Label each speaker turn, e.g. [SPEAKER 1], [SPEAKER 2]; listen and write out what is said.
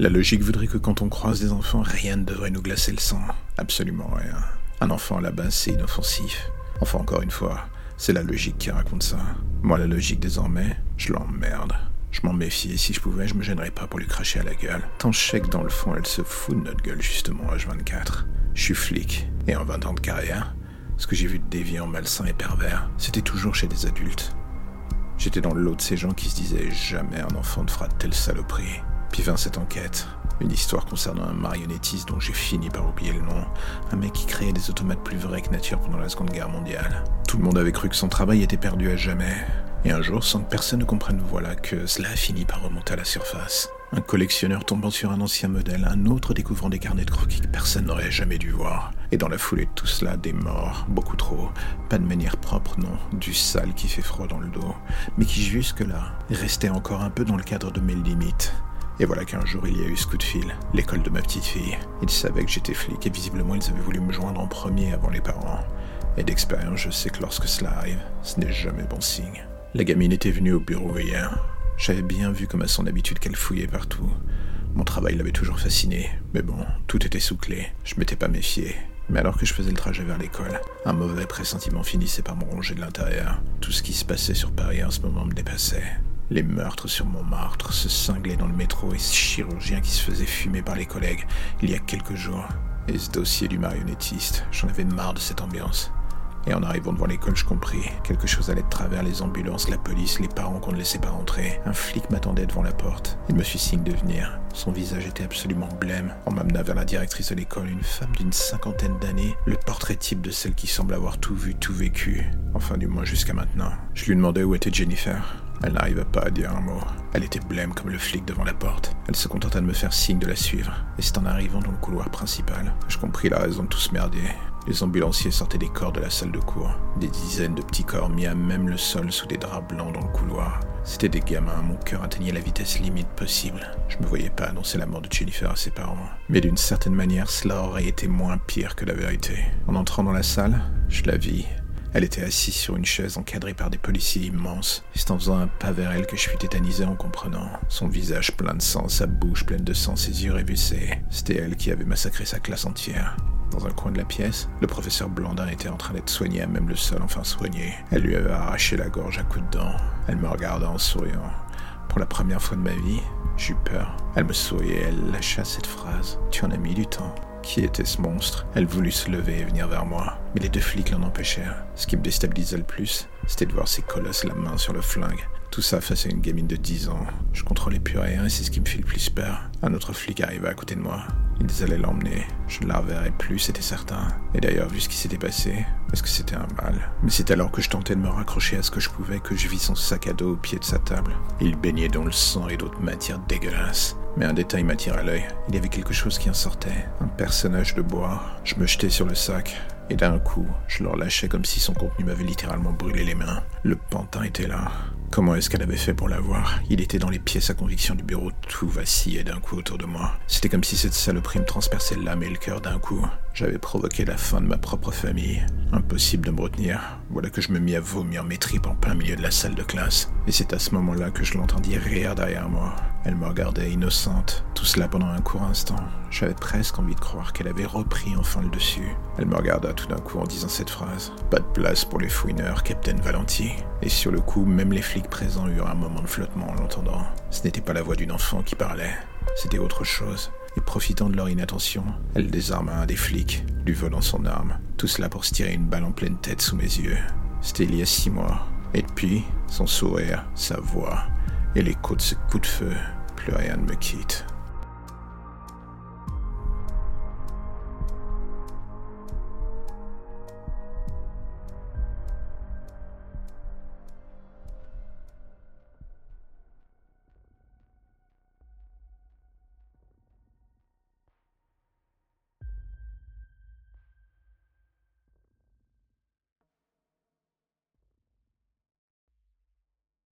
[SPEAKER 1] La logique voudrait que quand on croise des enfants, rien ne devrait nous glacer le sang. Absolument rien. Un enfant à la base, c'est inoffensif. Enfin, encore une fois, c'est la logique qui raconte ça. Moi, la logique désormais, je l'emmerde. Je m'en méfie et si je pouvais, je me gênerais pas pour lui cracher à la gueule. Tant je sais que dans le fond, elle se fout de notre gueule justement H24. Je suis flic, et en 20 ans de carrière, ce que j'ai vu de déviant, malsain et pervers, c'était toujours chez des adultes. J'étais dans le lot de ces gens qui se disaient jamais un enfant ne fera telle saloperie. Puis vint cette enquête. Une histoire concernant un marionnettiste dont j'ai fini par oublier le nom. Un mec qui créait des automates plus vrais que nature pendant la Seconde Guerre mondiale. Tout le monde avait cru que son travail était perdu à jamais. Et un jour, sans que personne ne comprenne, voilà que cela a fini par remonter à la surface. Un collectionneur tombant sur un ancien modèle, un autre découvrant des carnets de croquis que personne n'aurait jamais dû voir. Et dans la foulée de tout cela, des morts, beaucoup trop. Pas de manière propre, non, du sale qui fait froid dans le dos, mais qui jusque-là restait encore un peu dans le cadre de mes limites. Et voilà qu'un jour il y a eu ce coup de fil, l'école de ma petite fille. Ils savaient que j'étais flic et visiblement ils avaient voulu me joindre en premier avant les parents. Et d'expérience, je sais que lorsque cela arrive, ce n'est jamais bon signe. La gamine était venue au bureau hier. J'avais bien vu comme à son habitude qu'elle fouillait partout. Mon travail l'avait toujours fasciné, mais bon, tout était sous clé. Je m'étais pas méfié. Mais alors que je faisais le trajet vers l'école, un mauvais pressentiment finissait par me ronger de l'intérieur. Tout ce qui se passait sur Paris en ce moment me dépassait. Les meurtres sur Montmartre, ce cinglé dans le métro et ce chirurgien qui se faisait fumer par les collègues il y a quelques jours. Et ce dossier du marionnettiste, j'en avais marre de cette ambiance. Et en arrivant devant l'école, je compris. Quelque chose allait de travers les ambulances, la police, les parents qu'on ne laissait pas rentrer. Un flic m'attendait devant la porte. Il me fit signe de venir. Son visage était absolument blême. On m'amena vers la directrice de l'école, une femme d'une cinquantaine d'années, le portrait type de celle qui semble avoir tout vu, tout vécu. Enfin, du moins jusqu'à maintenant. Je lui demandais où était Jennifer. Elle n'arriva pas à dire un mot. Elle était blême comme le flic devant la porte. Elle se contenta de me faire signe de la suivre. Et c'est en arrivant dans le couloir principal je compris la raison de tout ce merdier. Les ambulanciers sortaient des corps de la salle de cours. Des dizaines de petits corps mis à même le sol sous des draps blancs dans le couloir. C'était des gamins, mon cœur atteignait la vitesse limite possible. Je me voyais pas annoncer la mort de Jennifer à ses parents. Mais d'une certaine manière, cela aurait été moins pire que la vérité. En entrant dans la salle, je la vis, elle était assise sur une chaise encadrée par des policiers immenses. C'est en faisant un pas vers elle que je fus tétanisé en comprenant. Son visage plein de sang, sa bouche pleine de sang, ses yeux révulsés. C'était elle qui avait massacré sa classe entière. Dans un coin de la pièce, le professeur Blandin était en train d'être soigné à même le sol, enfin soigné. Elle lui avait arraché la gorge à coups de dents. Elle me regarda en souriant. Pour la première fois de ma vie, j'eus peur. Elle me souriait, elle lâcha cette phrase. Tu en as mis du temps. Qui était ce monstre? Elle voulut se lever et venir vers moi, mais les deux flics l'en empêchèrent. Ce qui me déstabilisa le plus, c'était de voir ces colosses la main sur le flingue. Tout ça face à une gamine de 10 ans. Je contrôlais plus rien et c'est ce qui me fit le plus peur. Un autre flic arriva à côté de moi. Ils allaient l'emmener. Je ne la reverrai plus, c'était certain. Et d'ailleurs, vu ce qui s'était passé, est-ce que c'était un mal? Mais c'est alors que je tentais de me raccrocher à ce que je pouvais que je vis son sac à dos au pied de sa table. Il baignait dans le sang et d'autres matières dégueulasses. Mais un détail m'attira l'œil. Il y avait quelque chose qui en sortait. Un personnage de bois. Je me jetai sur le sac. Et d'un coup, je le relâchais comme si son contenu m'avait littéralement brûlé les mains. Le pantin était là. Comment est-ce qu'elle avait fait pour l'avoir? Il était dans les pièces à conviction du bureau, tout vacillait d'un coup autour de moi. C'était comme si cette saloperie me transperçait l'âme et le cœur d'un coup. J'avais provoqué la fin de ma propre famille. Impossible de me retenir. Voilà que je me mis à vomir mes tripes en plein milieu de la salle de classe. Et c'est à ce moment-là que je l'entendis rire derrière moi. Elle me regardait innocente, tout cela pendant un court instant. J'avais presque envie de croire qu'elle avait repris enfin le dessus. Elle me regarda tout d'un coup en disant cette phrase. Pas de place pour les fouineurs, Captain Valenti. Et sur le coup, même les présents eurent un moment de flottement en l'entendant. Ce n'était pas la voix d'une enfant qui parlait, c'était autre chose. Et profitant de leur inattention, elle désarma un des flics, lui volant son arme. Tout cela pour se tirer une balle en pleine tête sous mes yeux. C'était il y a six mois. Et depuis, son sourire, sa voix, et l'écho de ce coup de feu, plus rien ne me quitte.